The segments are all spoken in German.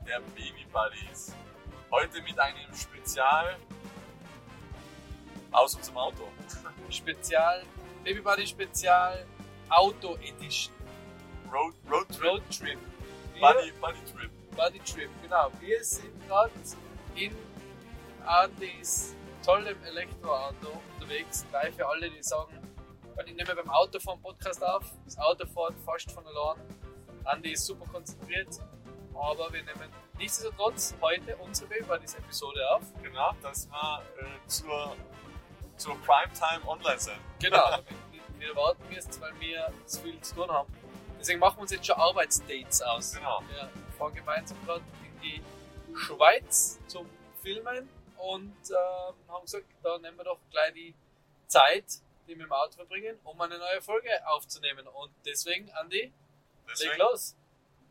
Der Baby Buddies. Heute mit einem Spezial aus unserem Auto. Spezial, Baby Buddy Spezial Auto Edition. Road, Road Trip. Road Trip. Buddy, Buddy Trip. Buddy Trip, genau. Wir sind gerade in Andys tollem Elektroauto unterwegs. Gleich für alle, die sagen, weil ich nehme beim Autofahren Podcast auf. Das Auto fährt fast von allein. Andy ist super konzentriert. Aber wir nehmen nichtsdestotrotz heute unsere Baby Buddies Episode auf. Genau, dass wir äh, zur, zur Primetime online sind. Genau, wieder warten müsst, weil wir zu viel zu tun haben. Deswegen machen wir uns jetzt schon Arbeitsdates aus. Genau. Wir fahren gemeinsam gerade in die Schweiz zum Filmen und ähm, haben gesagt, da nehmen wir doch gleich die Zeit, die wir im Auto verbringen, um eine neue Folge aufzunehmen. Und deswegen, Andi, leg Deswegen, los.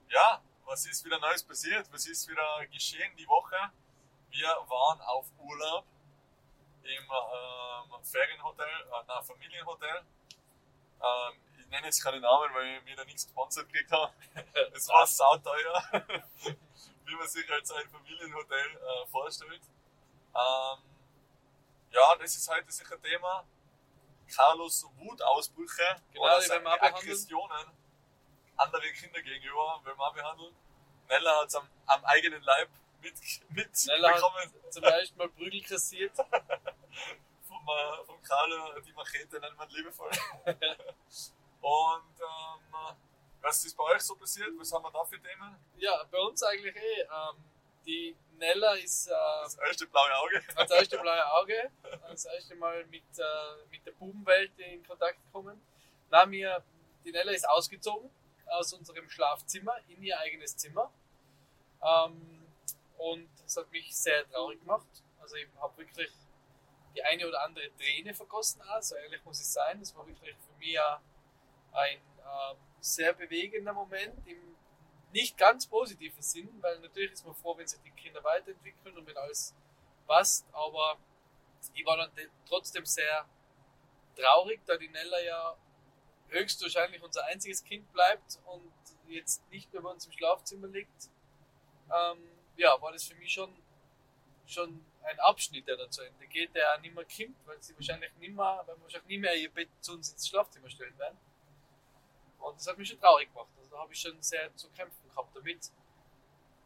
ja, was ist wieder Neues passiert? Was ist wieder geschehen die Woche? Wir waren auf Urlaub im ähm, Ferienhotel, äh, nein, Familienhotel. Ähm, ich nenne jetzt keine Namen, weil wir da nichts gesponsert gekriegt haben. Es war sauteuer, wie man sich als ein Familienhotel äh, vorstellt. Ähm, ja, das ist heute sicher Thema. Carlos Wutausbrüche Genau, oder seine. Aggressionen anderen Kinder gegenüber will man behandeln. Nella hat es am, am eigenen Leib mit, Nella hat- mitbekommen Zum ersten Mal Prügel kassiert. vom, äh, vom Carlo, die Machete nennt man liebevoll. Und ähm, was ist bei euch so passiert? Was haben wir da für Themen? Ja, bei uns eigentlich eh. Ähm, die Nella ist äh, Das erste blaue Auge. das erste blaue Auge, das erste Mal mit, äh, mit der Bubenwelt in Kontakt gekommen. Na, mir, die Nella ist ausgezogen aus unserem Schlafzimmer in ihr eigenes Zimmer. Ähm, und das hat mich sehr traurig gemacht. Also ich habe wirklich die eine oder andere Träne vergossen, auch, so ehrlich muss ich sein. Das war wirklich für mich ein ähm, sehr bewegender Moment im nicht ganz positiven Sinn, weil natürlich ist man froh, wenn sich die Kinder weiterentwickeln und wenn alles passt, aber ich war dann de- trotzdem sehr traurig, da die Nella ja höchstwahrscheinlich unser einziges Kind bleibt und jetzt nicht mehr bei uns im Schlafzimmer liegt. Ähm, ja, war das für mich schon, schon ein Abschnitt, der da zu Ende geht, der auch nicht mehr kommt, weil sie wahrscheinlich nicht mehr, weil wir wahrscheinlich nicht mehr ihr Bett zu uns ins Schlafzimmer stellen werden. Und das hat mich schon traurig gemacht. Also da habe ich schon sehr zu kämpfen gehabt damit.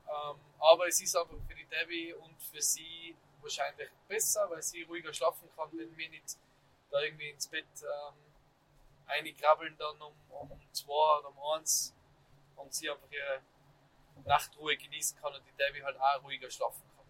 Ähm, aber es ist einfach für die Debbie und für sie wahrscheinlich besser, weil sie ruhiger schlafen kann, wenn wir nicht da irgendwie ins Bett ähm, einkrabbeln dann um, um zwei oder um eins und sie einfach ihre Nachtruhe genießen kann und die Debbie halt auch ruhiger schlafen kann.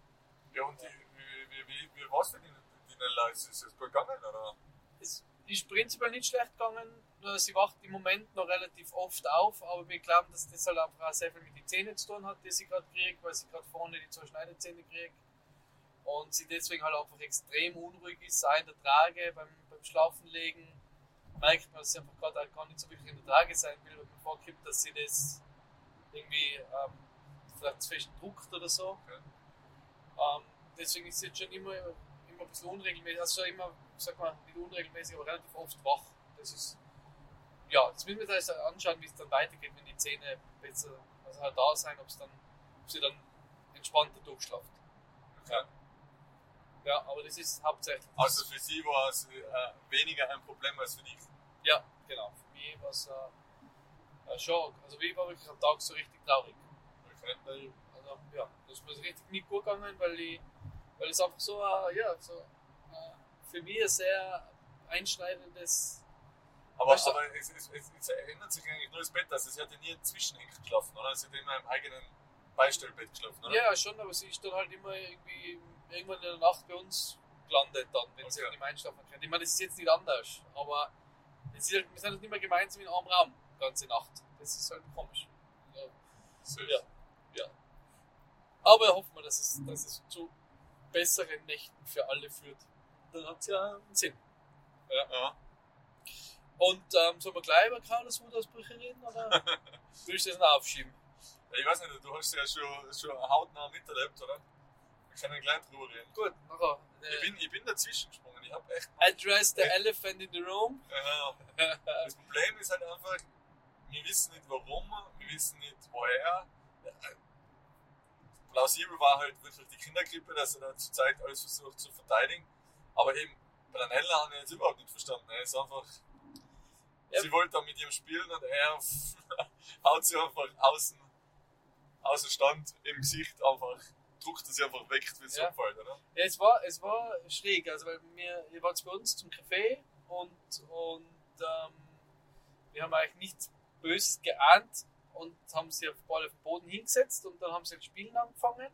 Ja, und die, wie, wie, wie, wie war es denn, die, die Nella? Ist es gut gegangen? Oder? Es ist prinzipiell nicht schlecht gegangen, nur sie wacht im Moment noch relativ oft auf, aber wir glauben, dass das halt einfach auch sehr viel mit den Zähnen zu tun hat, die sie gerade kriegt, weil sie gerade vorne die zwei Schneidezähne kriegt und sie deswegen halt einfach extrem unruhig ist, auch in der Trage, beim, beim Schlafenlegen merkt man, dass sie einfach gerade auch gar nicht so wirklich in der Trage sein will, weil man vorgibt, dass sie das irgendwie ähm, vielleicht zu fest druckt oder so. Okay. Ähm, deswegen ist sie jetzt schon immer, immer ein bisschen unregelmäßig, also immer, sag mal, nicht unregelmäßig, aber relativ oft wach. Das ist, ja, jetzt müssen wir uns anschauen, wie es dann weitergeht, wenn die Zähne besser, also halt da sein, ob es dann, ob sie dann entspannter durchschlaft. Okay. Ja, aber das ist hauptsächlich. Also für sie war es äh, weniger ein Problem als für dich. Ja, genau. Für mich war es äh, äh, schon, also ich war wirklich am Tag so richtig traurig. Okay. Weil, also, ja, das ist mir richtig nicht gut gegangen, weil, ich, weil es einfach so, äh, ja, so äh, für mich ein sehr einschneidendes. Aber, Weißt du- aber es, es, es, es erinnert sich eigentlich nur das Bett, also sie hat ja nie zwischen Eck geschlafen, oder? Sie hat immer im eigenen Beistellbett geschlafen, oder? Ja, schon, aber sie ist dann halt immer irgendwie irgendwann in der Nacht bei uns gelandet, dann, wenn sie Okay. nicht mehr einschlafen kann. Ich meine, das ist jetzt nicht anders, aber ist halt, wir sind halt nicht mehr gemeinsam in einem Raum, die ganze Nacht. Das ist halt komisch. Ja. Süß. Ja. Aber hoffen wir, dass es, dass es zu besseren Nächten für alle führt. Dann hat es ja einen Sinn. Ja. Und ähm, sollen wir gleich über Carlos Wutausbrüche reden oder willst du das noch aufschieben? Ja, Ich weiß nicht, du hast ja schon, schon hautnah miterlebt, oder? Wir können gleich drüber reden. Gut, nachher. Ich Äh, bin, ich bin dazwischen gesprungen, ich hab echt. address the elephant in the room. Genau. Das Problem ist halt einfach, wir wissen nicht warum, wir wissen nicht woher. plausibel war halt wirklich die Kindergrippe, dass er da zur Zeit alles versucht zu verteidigen. Aber eben bei der Nella habe ich jetzt überhaupt nicht verstanden. Er ist einfach. Ja. Sie wollte da mit ihm spielen und er haut sie einfach außen, außen Stand im Gesicht einfach, druckt er sie einfach weg, wie es Ja. umfällt, oder? Ja, es war, es war schräg, also weil wir, ihr wart bei uns zum Café und, und ähm, wir haben eigentlich nichts Böses geahnt und haben sie auf, Ball auf den Boden hingesetzt und dann haben sie das Spielen angefangen.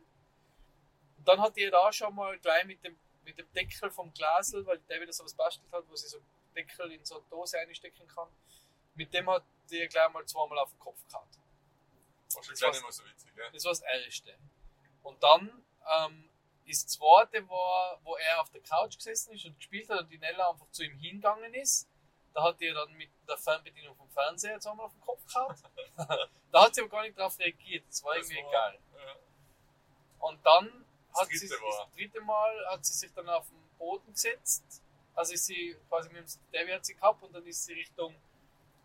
Und dann hat ihr da schon mal gleich mit dem, mit dem Deckel vom Glasel, weil der wieder so was bastelt hat, wo sie so Deckel in so eine Dose einstecken kann, mit dem hat ihr gleich mal zweimal auf den Kopf gehauen. War schon gleich nicht mehr so witzig, gell? Das war das Erste. Und dann ähm, ist das Zweite, war, wo er auf der Couch gesessen ist und gespielt hat und die Nella einfach zu ihm hingegangen ist. Da hat er dann mit der Fernbedienung vom Fernseher jetzt einmal auf den Kopf gehauen. da hat sie aber gar nicht darauf reagiert. Das war Das irgendwie war- egal. Ja. Und dann Das hat sie war- das dritte Mal hat sie sich dann auf den Boden gesetzt. Also ist sie quasi mit dem Davy hat sie gehabt und dann ist sie Richtung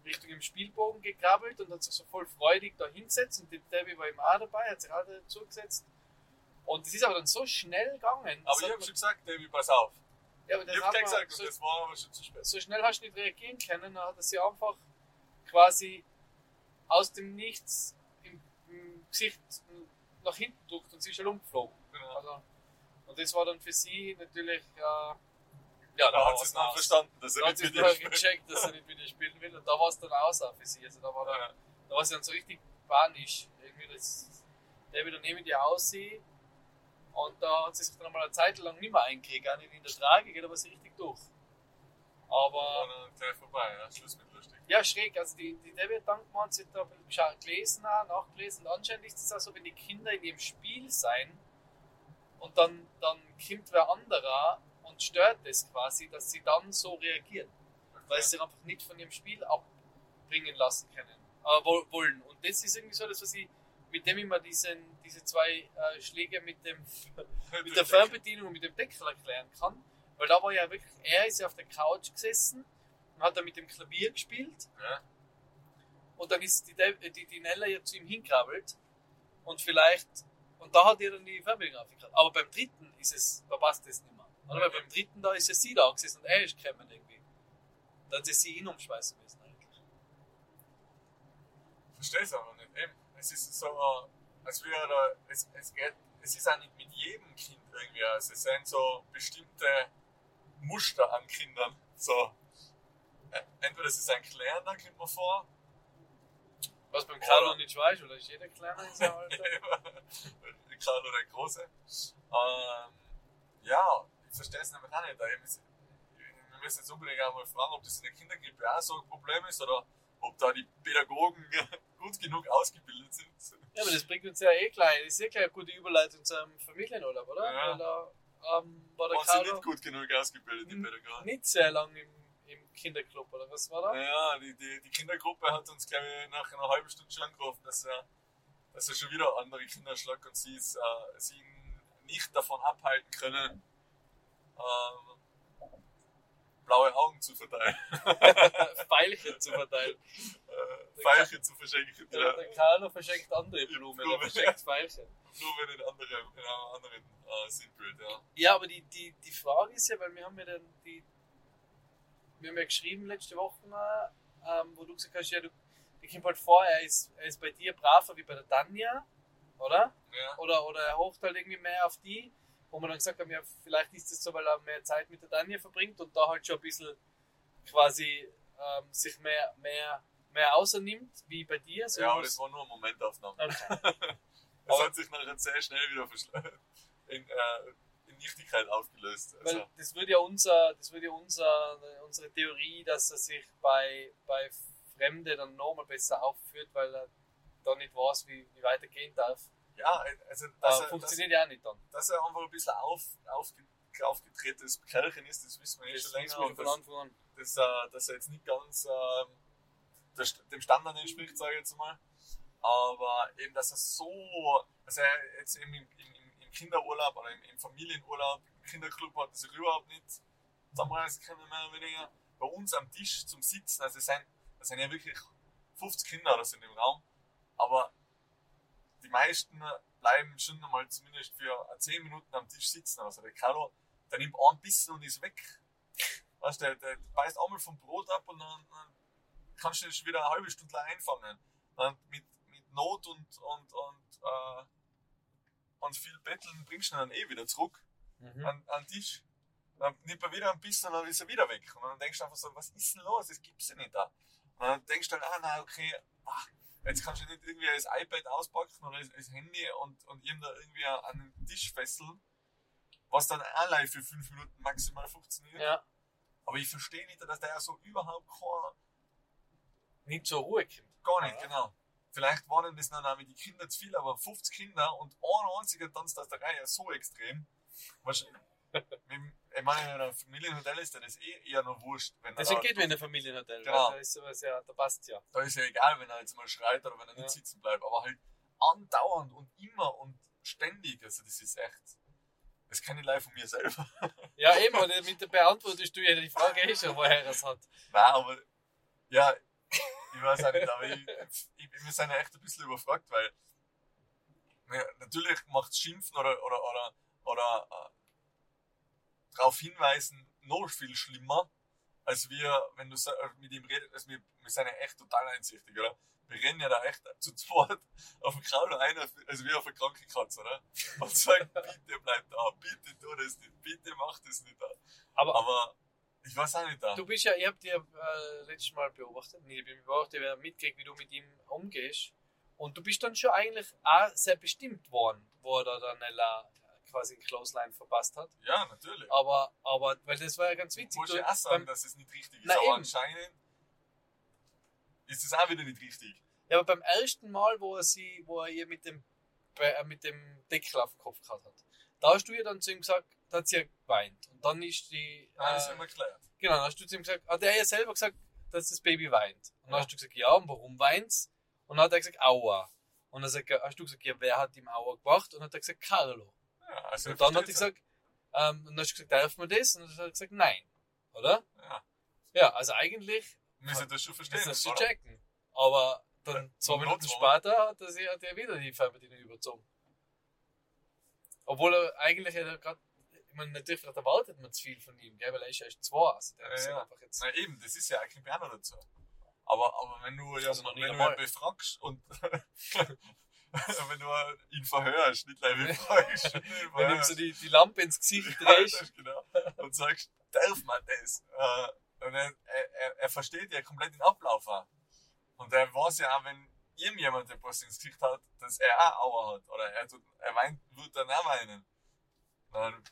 Richtung im Spielbogen gekrabbelt und hat sich so voll freudig da hingesetzt und der Davy war ihm auch dabei, hat sich auch dazu gesetzt. Und es ist aber dann so schnell gegangen. Aber ich habe schon gesagt, David, pass auf. ja, Ich habe gesagt, so, das war aber schon zu spät. so schnell hast du nicht reagieren können, dann hat er sie einfach quasi aus dem Nichts im, im Gesicht nach hinten gedrückt und sie ist schon umgeflogen. Genau. Also, und das war dann für sie natürlich, äh, ja, Da hat sie es dann verstanden, dass Da er hat nicht sie mit dir spielt. gecheckt, dass er nicht mit ihr spielen will und da war es dann aus auch für sie. Also da war, dann, Ja. da war sie dann so richtig panisch. Irgendwie das, der wieder neben ihr aussieht und da hat sie sich dann mal eine Zeit lang nicht mehr eingekriegt, auch nicht in der Trage, geht aber sie richtig durch. Aber War dann gleich vorbei, ja. Schluss mit lustig. ja, schräg. Also die, die Debbie sie hat da ein bisschen gelesen, nachgelesen. Und anscheinend ist es auch so, wenn die Kinder in ihrem Spiel sein und dann, dann kommt wer anderer und stört es quasi, dass sie dann so reagieren. Weil sie sich einfach nicht von ihrem Spiel abbringen lassen können, äh, woll- wollen. Und das ist irgendwie so, das, was ich mit dem immer diesen, diese zwei äh, Schläge mit dem mit der Fernbedienung und mit dem Deckel erklären kann. Weil da war ja wirklich, er ist ja auf der Couch gesessen und hat da mit dem Klavier gespielt Ja. und dann ist die, De- die, die Nella ja zu ihm hinkrabbelt und vielleicht, und da hat er dann die Fernbedienung aufgekriegt. Aber beim dritten ist es, da passt das nicht mehr. Oder? Weil beim dritten, da ist ja sie da gesessen und er ist gekommen irgendwie. Da hat sie ihn umschmeißen müssen eigentlich. Verstehe es aber nicht. Es ist so, als wäre da, es, es geht, es ist auch nicht mit jedem Kind irgendwie, also es sind so bestimmte Muster an Kindern. So, entweder sie sind kleiner, kommt mir vor, Was beim Carlo nicht weiß, oder ist jeder kleiner in seinem Alter? gerade der Große. Ähm, ja, ich verstehe es nämlich auch nicht. Wir müssen jetzt unbedingt auch mal fragen, ob das in der Kindergrippe auch so ein Problem ist oder ob da die Pädagogen gut genug ausgebildet sind. Ja, aber das bringt uns ja eh gleich, das ist eh gleich eine gute Überleitung zu einem Familienurlaub, oder? Ja. Weil da ähm, war der Waren sie nicht gut genug ausgebildet, die Pädagogen? nicht sehr lang im, im Kinderclub, oder was war da? Ja, die, die, die Kindergruppe hat uns, glaube ich, nach einer halben Stunde schon angerufen, dass er, dass er schon wieder andere Kinder schlagt und sie, es, äh, sie ihn nicht davon abhalten können, ähm, blaue Augen zu verteilen, Pfeilchen zu verteilen. äh, Veilchen zu verschenken. Der, Ja. der Carlo verschenkt andere Blumen, er Blumen. verschenkt Pfeilchen. Wenn in, andere, in einem anderen äh, Sinnbild, ja. Ja, aber die, die, die Frage ist ja, weil wir haben ja dann die, wir haben ja geschrieben letzte Woche, ähm, wo du gesagt hast, ja, du, dir kommt halt vor, er ist, er ist bei dir braver wie bei der Tanja, oder? ja. Oder, oder er hocht halt irgendwie mehr auf die, wo man dann gesagt haben, ja, vielleicht ist es so, weil er mehr Zeit mit der Tanja verbringt und da halt schon ein bisschen quasi ähm, sich mehr, mehr, mehr außernimmt, wie bei dir. So Ja, aber das war nur eine Momentaufnahme. Okay. Das hat sich nachher sehr schnell wieder in, äh, in Nichtigkeit aufgelöst. Also, Weil das würde ja unser, das würde ja unser, unsere Theorie, dass er sich bei, bei Fremde dann nochmal besser aufführt, weil er da nicht weiß, wie, wie weit er gehen darf. Ja, also Das er, funktioniert ja auch nicht dann. dass er einfach ein bisschen auf, aufge, aufgetretenes Kerlchen ist, das wissen wir eh schon länger. Und von dass, Anfang an. dass, äh, dass er jetzt nicht ganz St- dem Standard entspricht, sage ich jetzt mal. Aber eben, dass er so, also er jetzt eben im, im, im Kinderurlaub oder im, im Familienurlaub, im Kinderclub hat er sich überhaupt nicht zusammenreißen können, mehr oder weniger. Bei uns am Tisch zum Sitzen, also es sind, sind ja wirklich 50 Kinder oder so in dem Raum, aber die meisten bleiben schon einmal zumindest für 10 Minuten am Tisch sitzen. Also der Carlo, der nimmt einen Bissen und ist weg. Weißt du, der, der beißt einmal vom Brot ab und dann, dann kannst du dich wieder eine halbe Stunde einfangen. Dann mit, mit Not und, und, und, äh, und viel Betteln bringst du ihn dann eh wieder zurück Mhm. an, an den Tisch. Dann nimmt er wieder ein bisschen und dann ist er wieder weg. Und dann denkst du einfach so, was ist denn los? Das gibt's ja nicht da. Und dann denkst du dann, ah, na, okay, ah, jetzt kannst du nicht irgendwie das iPad auspacken oder das, Handy und, und ihm da irgendwie an den Tisch fesseln, was dann allein für 5 Minuten maximal funktioniert. Ja, Aber ich verstehe nicht, dass der so überhaupt kein, nicht zur Ruhe kommt. gar nicht, Ja. genau. Vielleicht waren das dann auch mit den Kindern zu viel, aber 50 Kinder und ein einziger tanzt aus der Reihe so extrem. Wahrscheinlich, mit- ich meine, in einem Familienhotel ist dir das eh eher noch wurscht. Wenn Deswegen geht wir in ein Familienhotel. Genau. Da ist sowas ja, da passt ja. da ist ja egal, wenn er jetzt mal schreit oder wenn er nicht Ja. sitzen bleibt. Aber halt andauernd und immer und ständig. Also das ist echt. Das kann ich live von mir selber. Ja, eben, und mit der beantwortest du ja die Frage eh schon, woher er es hat. Nein, aber ja, ich weiß auch nicht, aber ich, ich, wir sind ja echt ein bisschen überfragt, weil ja, natürlich macht Schimpfen oder, oder, oder, oder äh, darauf hinweisen noch viel schlimmer, als wir, wenn du äh, mit ihm redest, also wir, wir sind ja echt total einsichtig, oder? Wir rennen ja da echt zu zweit auf den Kraul ein, also wie auf eine kranke Katze, oder? Und sagen, bitte bleib da, bitte tu das nicht, bitte mach das nicht da. Aber Aber ich weiß auch nicht da. du bist ja, ich hab dir äh, letztes Mal beobachtet, nee, ich bin beobachtet, wer mitgekriegt, wie du mit ihm umgehst. Und du bist dann schon eigentlich auch sehr bestimmt worden, wo er da dann Quasi ein Clothesline verpasst hat. Ja, natürlich. Aber, aber, weil das war ja ganz witzig. Muss Du, ich auch sagen, dass es nicht richtig ist. Aber eben. anscheinend ist es auch wieder nicht richtig. ja, aber beim ersten Mal, wo er sie, wo er ihr mit dem, äh, mit dem Deckel auf den Kopf gehabt hat, da hast du ihr dann zu ihm gesagt, da hat sie ja geweint. Und dann ist die, Nein, das ist äh, immer geklärt. Genau, dann hast du zu ihm gesagt, hat er ja selber gesagt, dass das Baby weint. Und dann Ja. hast du gesagt, ja, und warum weint's? Und dann hat er gesagt, aua. Und dann hast du gesagt, ja, wer hat ihm aua gemacht? Und dann hat er gesagt, Carlo. Ja, also und dann hat er gesagt, ähm, und dann hast du gesagt, darf man das? Und dann hat er gesagt, nein. Oder? ja. Ja, also eigentlich müsst ihr das schon verstehen. ist das oder? checken. Aber dann Ja, zwei und Minuten zwei. später hat er, sich, hat er wieder die Fernbedienung überzogen. Obwohl er eigentlich er gerade, ich meine, natürlich erwartet man zu viel von ihm, gell? weil er ist ja erst zwei. Also der Ja, ja. einfach jetzt Na eben, das ist ja eigentlich kein Piano dazu. Aber, aber wenn du, ja, Also wenn du ihn befragst und wenn du ihn verhörst, nicht gleich befragst, ihn Wenn du ihm so die, die Lampe ins Gesicht drehst. genau. Und sagst, darf man das? Äh, und er, er, er- er versteht ja komplett den Ablauf auch. Und er weiß ja auch, wenn irgendjemand etwas ins Gesicht hat, dass er auch Aua hat. Oder er, tut, er weint, wird dann auch weinen. Dann,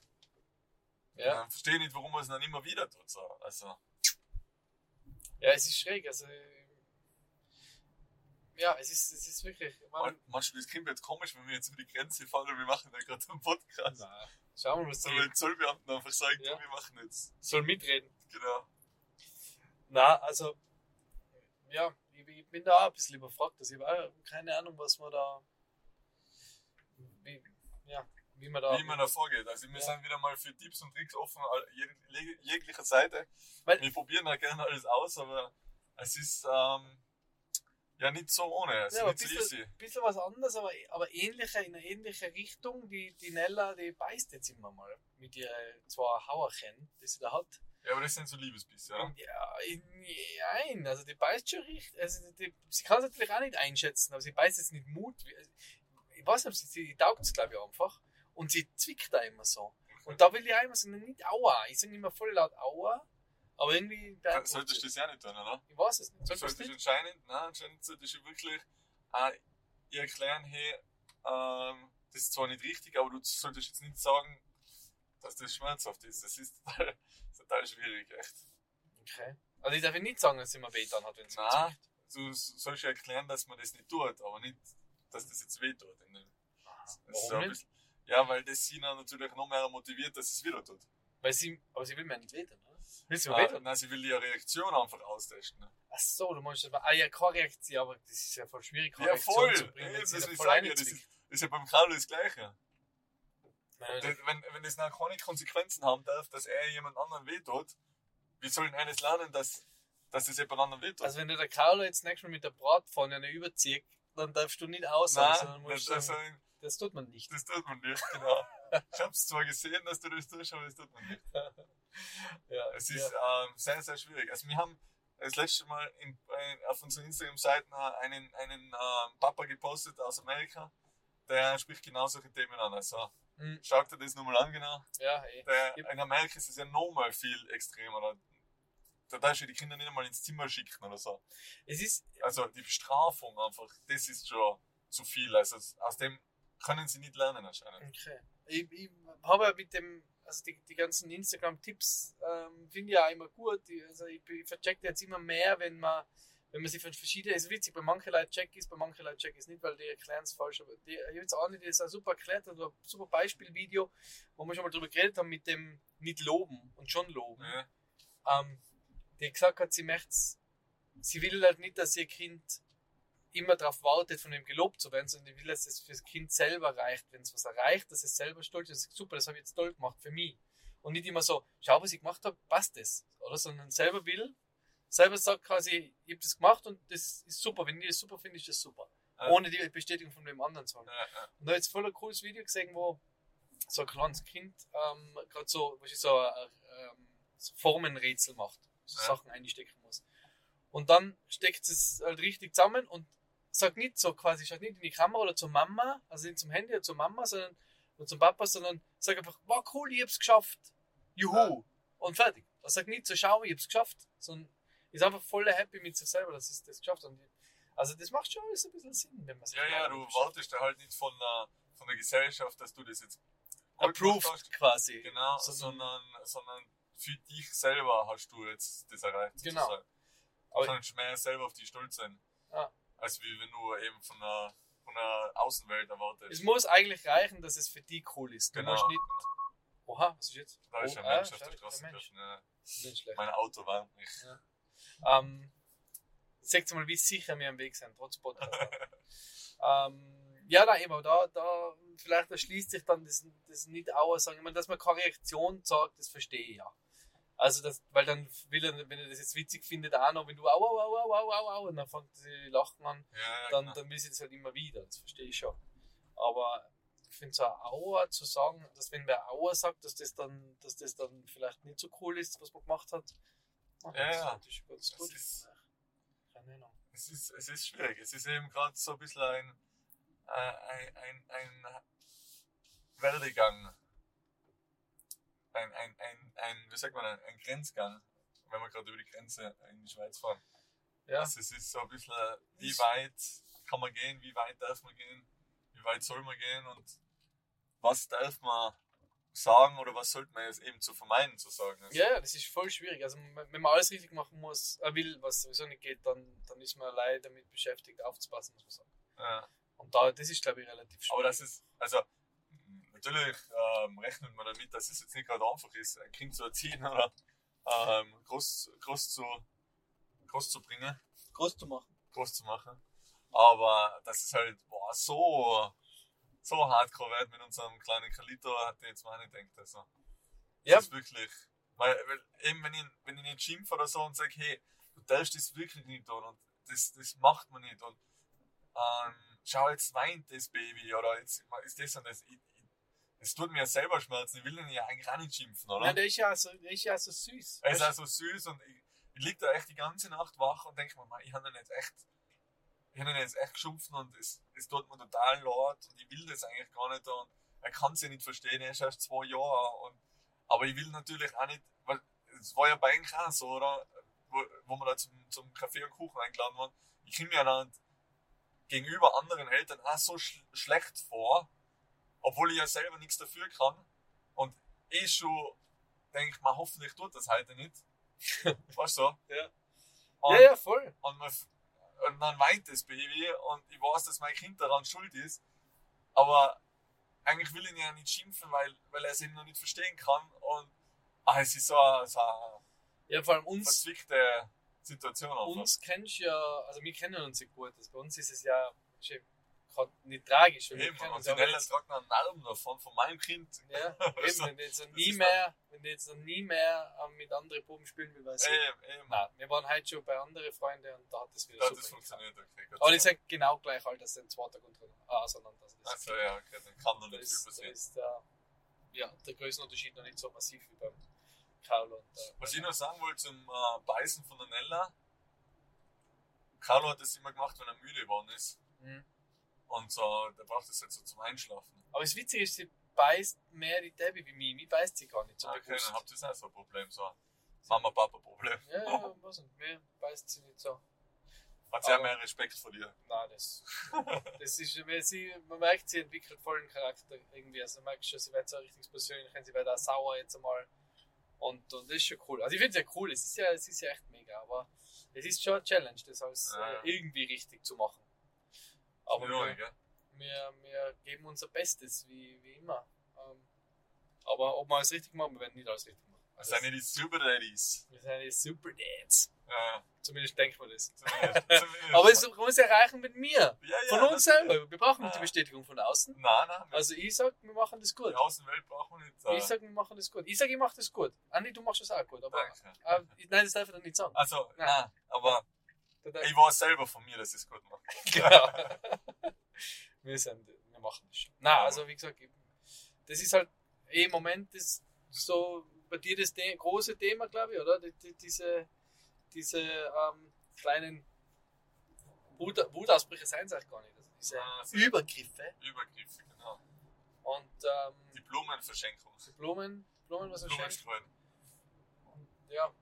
Ja. dann verstehe ich nicht, warum er es dann immer wieder tut. So. Also, ja, es ist schräg. Also, ja, es ist, es ist wirklich. Man, man, manchmal das klingt jetzt komisch, wenn wir jetzt über die Grenze fahren und wir machen da gerade einen Podcast. na, schauen wir mal, was die wenn Zollbeamten einfach sagen, Ja. wir machen jetzt. soll mitreden. Genau. Na, also, ja, ich, ich bin da auch ein bisschen überfragt. Also, ich habe auch keine Ahnung, was man da. Wie, ja, wie man da. wie man da vorgeht. Also wir Ja. sind wieder mal für Tipps und Tricks offen, jeg- jeglicher Seite. Weil- wir probieren da gerne alles aus, aber es ist ähm, ja nicht so ohne, es ja, ist ein nicht so bisschen, easy. bisschen was anderes, aber, aber ähnlicher, in eine ähnliche Richtung. Die, die Nella, die beißt jetzt immer mal mit ihren zwei Hauerchen, die sie da hat. Ja, aber das sind so Liebesbiss, ja. Ja, nein, also die beißt schon richtig. Also die, sie kann es natürlich auch nicht einschätzen, aber sie beißt jetzt nicht Mut. Ich weiß nicht, sie, sie taugt es glaube ich einfach. Und sie zwickt da immer so. Und da will ich auch immer sagen, nicht Aua. Ich sage immer voll laut Aua, aber irgendwie beantwortet solltest du sie. das ja nicht tun, oder? Ich weiß es nicht. Solltest du es nicht? anscheinend, nein, anscheinend solltest du wirklich äh, ihr erklären, hey, ähm, das ist zwar nicht richtig, aber du solltest jetzt nicht sagen, dass das schmerzhaft ist. Das ist total, total schwierig, echt. Okay. Also ich darf nicht sagen, dass sie mir weh hat, wenn sie mich Nein. Du sollst ja erklären, dass man das nicht tut, aber nicht, dass das jetzt weh tut. In dem- Das ist Warum so Ja, weil das sie dann natürlich noch mehr motiviert, dass es wieder tut. Weil sie, aber sie will mir nicht wehtun, oder? Will sie mir Nein, wehtun? nein, sie will die Reaktion einfach austesten. Ach so, du meinst aber, ah ja, keine Reaktion, aber das ist ja voll schwierig, keine Ja, Reaktion voll. zu bringen, Ja, das sie will da ich voll sagen, das ist, ist ja beim Carlo das Gleiche. Nein, Das- Wenn, wenn das dann keine Konsequenzen haben darf, dass er jemand anderen wehtut, wie soll denn eines lernen, dass, dass es jemand anderen wehtut? Also wenn der Carlo jetzt nächstes Mal mit der Bratpfanne eine überzieht, dann darfst du nicht aussagen, sondern musst das, sagen, also, das tut man nicht. das tut man nicht, genau. Ich hab's zwar gesehen, dass du das tust, aber das tut man nicht. Ja, Es ist ähm, sehr, sehr schwierig. Also wir haben das letzte Mal in, äh, auf unseren Instagram-Seiten einen, einen ähm, Papa gepostet aus Amerika, der spricht genau solche Themen an. Also Mhm. schaut dir das nochmal an, genau. ja, ey. Der, in Amerika ist es ja nochmal viel extremer. Da, da darfst du die Kinder nicht einmal ins Zimmer schicken oder so. Es ist, Also die Bestrafung einfach, das ist schon zu viel. Also aus dem können sie nicht lernen anscheinend. okay. Ich, ich habe ja mit dem, also die, die ganzen Instagram-Tipps ähm, finde ich ja immer gut. Die, also ich, ich verchecke jetzt immer mehr, wenn man, wenn man sie von verschiedenen, ist witzig, bei manchen Leuten check ist, bei manchen Leuten check ist nicht, weil die erklären es falsch. Aber die, ich habe jetzt auch nicht, das ist ein super erklärt, ein super Beispielvideo, wo wir schon mal drüber geredet haben, mit dem nicht loben und schon loben. Ja, ähm, die gesagt hat, sie möchte sie will halt nicht, dass ihr Kind immer darauf wartet, von ihm gelobt zu werden, sondern die will, dass es für das Kind selber reicht. Wenn es was erreicht, dass es selber stolz ist. Super, das habe ich jetzt toll gemacht für mich. Und nicht immer so, schau, was ich gemacht habe, passt das. Oder? Sondern selber will, selber sagt quasi, ich habe das gemacht und das ist super. Wenn ich das super finde, ist das super. Ja. Ohne die Bestätigung von dem anderen zu haben. ja, ja. Und da habe ich jetzt voll ein cooles Video gesehen, wo so ein kleines Kind ähm, gerade so, was ist so, äh, ähm, so Formenrätsel macht, so. Sachen einstecken muss. Und dann steckt es halt richtig zusammen und sagt nicht so quasi, schaut nicht in die Kamera oder zur Mama, also nicht zum Handy oder zur Mama, sondern oder zum Papa, sondern sagt einfach, wow cool, ich hab's geschafft. Juhu. Ja. Und fertig. Er sagt nicht so, schau, ich hab's geschafft, sondern ist einfach voll happy mit sich selber, dass es das geschafft hat. Und Also das macht schon alles ein bisschen Sinn, wenn man sich Ja, ja, du wartest da halt nicht von der, von der Gesellschaft, dass du das jetzt approved hast. quasi. Genau, Sondern- sondern, sondern für dich selber hast du jetzt das erreicht. Genau. sozusagen. Du kannst mehr selber auf dich stolz sein. Ja. Als wie wenn du eben von der, von der Außenwelt erwartest. Es muss eigentlich reichen, dass es für die cool ist. Du Genau. musst nicht. Oha, was ist jetzt? da ist oh, ein ah, Mensch auf der Straße gelaufen. Ja. Mein Auto warnt mich. Ähm, seht mal, wie sicher wir am Weg sind, trotz Podcast. ähm, ja, nein, eben, da, da, vielleicht erschließt sich dann das, das nicht aus, sagen, ich meine, dass man keine Reaktion sagt, das verstehe ich ja. Also, das, weil dann will er, wenn er das jetzt witzig findet, auch noch, wenn du au, au, au, au, au, au, au, und dann fängt sie lachen an, Ja, dann, genau. dann will sie das halt immer wieder, das verstehe ich schon. Aber ich finde so ein Auer zu sagen, dass wenn wer Auer sagt, dass das dann, dass das dann vielleicht nicht so cool ist, was man gemacht hat, Ja, das ja. ist ganz gut. ist- Keine Ahnung. Es ist, es ist schwierig. Es ist eben gerade so ein bisschen ein, äh, ein, ein, ein Werdegang. Ein, ein, ein, ein, wie sagt man, ein, ein Grenzgang, wenn wir gerade über die Grenze in die Schweiz fahren. Ja, Also es ist so ein bisschen, wie Ist- weit kann man gehen, wie weit darf man gehen, wie weit soll man gehen und was darf man sagen oder was sollte man jetzt eben zu vermeiden zu sagen. Also, ja, ja, das ist voll schwierig. Also wenn man alles richtig machen muss, äh, will, was sowieso nicht geht, dann, dann ist man allein damit beschäftigt, aufzupassen, muss man sagen. ja. Und da, das ist, glaube ich, relativ schwierig. Aber das ist, also, natürlich ähm, rechnet man damit, dass es jetzt nicht gerade einfach ist, ein Kind zu erziehen oder ähm, groß, groß, zu, groß zu bringen, groß zu machen. groß zu machen. Aber dass es halt boah, so, so hardcore wird mit unserem kleinen Kalito, hat ich jetzt mal nicht gedacht. Also, Ja. Das ist wirklich, weil, weil eben wenn ich, wenn ich nicht schimpfe oder so und sage, hey, du darfst das wirklich nicht tun und das, das macht man nicht und ähm, schau, jetzt weint das Baby oder jetzt ist das und das. Ich, es tut mir ja selber schmerzen, ich will ihn ja eigentlich auch nicht schimpfen, oder? Ja, der ist ja so, der ist ja so süß. Er ist auch so süß und ich, ich lieg da echt die ganze Nacht wach und denke mir, Mann, ich habe ihn jetzt echt, ich habe ihn jetzt echt geschumpfen und es, es tut mir total leid und ich will das eigentlich gar nicht und er kann es ja nicht verstehen, er ist erst zwei Jahre und, aber ich will natürlich auch nicht, weil es war ja bei ihm auch so, oder? Wo, wo wir da zum, zum Kaffee und Kuchen eingeladen waren, ich komme mir dann gegenüber anderen Eltern auch so sch schlecht vor, obwohl ich ja selber nichts dafür kann und eh schon denke, man hoffentlich tut das heute nicht. weißt du? Ja. Und, Ja, ja, voll. Und, man, und dann weint das Baby und ich weiß, dass mein Kind daran schuld ist. Aber eigentlich will ich ihn ja nicht schimpfen, weil, weil er es eben noch nicht verstehen kann. Und ah, es ist so eine, so eine Ja, vor allem uns, verzwickte Situation. einfach. uns kennst ja, also wir kennen uns ja gut. Also bei uns ist es ja, gerade nicht tragisch. weil wir Eben, kennen und die Nella noch einen Album davon, von meinem Kind. Ja, Also, eben, wenn jetzt noch nie mehr, wenn jetzt noch nie mehr mit anderen Buben spielen will, weiß ich. Eben, eben. Nein, wir waren heute schon bei anderen Freunden und da hat das wieder Da super das funktioniert, okay. Aber die sind genau gleich alt, dass in zwei ah, auseinander. Also das Achso, ja, okay, dann kann noch nicht viel passieren. ist der, ja, der Größenunterschied noch nicht so massiv wie beim Carlo. Und, äh, Was ich noch sagen wollte zum äh, Beißen von der Nella, Carlo hat das immer gemacht, wenn er müde geworden ist. Mhm. Und so, der braucht das jetzt so zum Einschlafen. Aber das Witzige ist, sie beißt mehr die Debbie wie mich. Mich beißt sie gar nicht so Okay, bewusst. dann habt ihr auch so ein Problem, so Mama-Papa-Problem. Ja, ja, was nicht. Mir beißt sie nicht so. Hat sehr Aber- mehr Respekt vor dir. Nein, das, das ist, sie, man merkt, sie entwickelt vollen Charakter irgendwie. Also man merkt schon, sie wird so richtig persönlich, sie wird auch sauer jetzt einmal. Und, und das ist schon cool. Also ich finde es ja cool, es ist ja, es ist ja echt mega, aber es ist schon eine Challenge, das alles Ja, ja. äh, irgendwie richtig zu machen. Aber Ja, wir, wir, wir geben unser Bestes, wie, wie immer. Ähm, aber ob wir alles richtig machen, wir werden nicht alles richtig machen. Das sind ja die Super Daddies. wir sind die Super Dads. Ja, Zumindest denken wir das. zumindest, zumindest. Aber es muss erreichen mit mir. ja, Von uns selber. Wir brauchen nicht die Ah. Bestätigung von außen. Nein, nein, Also ich sag, wir machen das gut. die Außenwelt brauchen wir nicht. Ich sag, wir machen das gut. Ich sag, ich mach das gut. Andi, du machst das auch gut. Aber äh, nein, das darf ich dann nicht sagen. Also, Nein. nein, aber ich weiß selber von mir, dass ich es gut mache. Genau. wir, sind, wir machen das schon. Nein, also wie gesagt, das ist halt eh im Moment das so bei dir das The große Thema, glaube ich, oder? Die, die, diese diese ähm, kleinen Wut, Wutausbrüche seien es eigentlich gar nicht. Also diese Ah. Übergriffe Übergriffe, genau. und ähm, Die Blumenverschenkung. die Blumen, Blumen was. Blumenstreuen. Ja,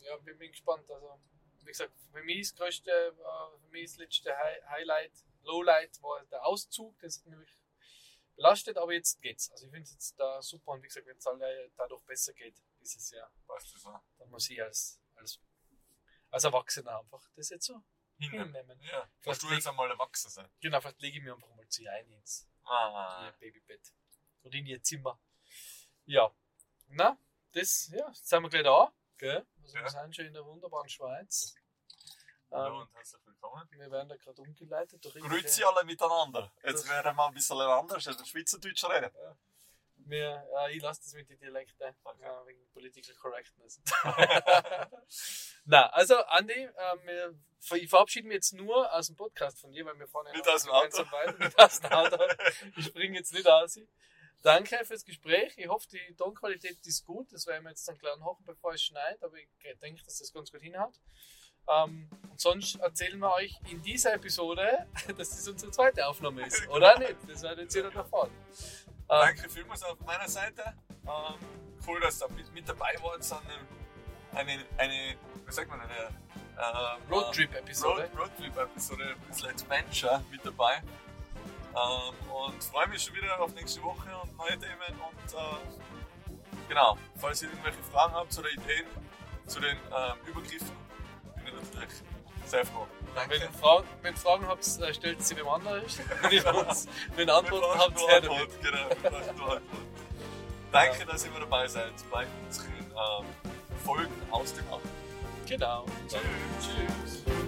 ja, bin, bin gespannt. Also, wie gesagt, für mich das größte, äh, für mich das letzte Hi Highlight, Lowlight war der Auszug, das hat mich belastet, aber jetzt geht's. Also ich finde es jetzt da super und wie gesagt, wenn es alle dadurch besser geht dieses Jahr, Weißt du so? dann muss ich als, als, als Erwachsener einfach das jetzt so Hinnehmen. hinnehmen. Ja. Vielleicht du jetzt einmal erwachsen sein. Genau, vielleicht lege ich mir einfach mal zu ihr ein ins Ah. Babybett oder in ihr Zimmer. Ja, na, das, ja, jetzt sind wir gleich da, gell? Also Ja. wir sind schon in der wunderbaren Schweiz. Hallo Ähm, und herzlich willkommen. wir werden da gerade umgeleitet Grüezi alle miteinander. Jetzt werden wir ein bisschen anders, also Schweizerdeutsch reden. Wir, ja, ich lasse das mit den Dialekten, Okay. äh, wegen Political Correctness. Na, also Andi, äh, wir, ich verabschiede mich jetzt nur aus dem Podcast von dir, weil wir ja Nicht aus dem Auto. weiter mit aus dem Auto. Ich springe jetzt nicht aus. Danke fürs Gespräch. Ich hoffe, die Tonqualität ist gut. Das werden wir jetzt dann gleich hochen, bevor es schneit, aber ich denke, dass das ganz gut hinhaut. Ähm, und sonst erzählen wir euch in dieser Episode, dass das unsere zweite Aufnahme ist. Oder nicht? Das werdet ihr dann erfahren. Ähm, Danke vielmals auf meiner Seite. Ähm, cool, dass ihr mit, mit dabei wart. Eine, eine, wie sagt man, eine ähm, Roadtrip-Episode. Road, Roadtrip-Episode, ein bisschen Adventure mit dabei. Ähm, und freue mich schon wieder auf nächste Woche und neue Themen. Und äh, genau, falls ihr irgendwelche Fragen habt oder Ideen zu den ähm, Übergriffen, bin ich natürlich sehr froh. Danke. Wenn ihr Fragen, wenn Fragen habt, äh, stellt sie dem anderen. Nicht uns. Wenn ihr Antworten habt, her nur damit. Antwort, Genau, Antwort. Danke, dass ihr immer dabei seid bei unseren ähm, Folgen aus dem Auto. Genau. Tschüss. Tschüss.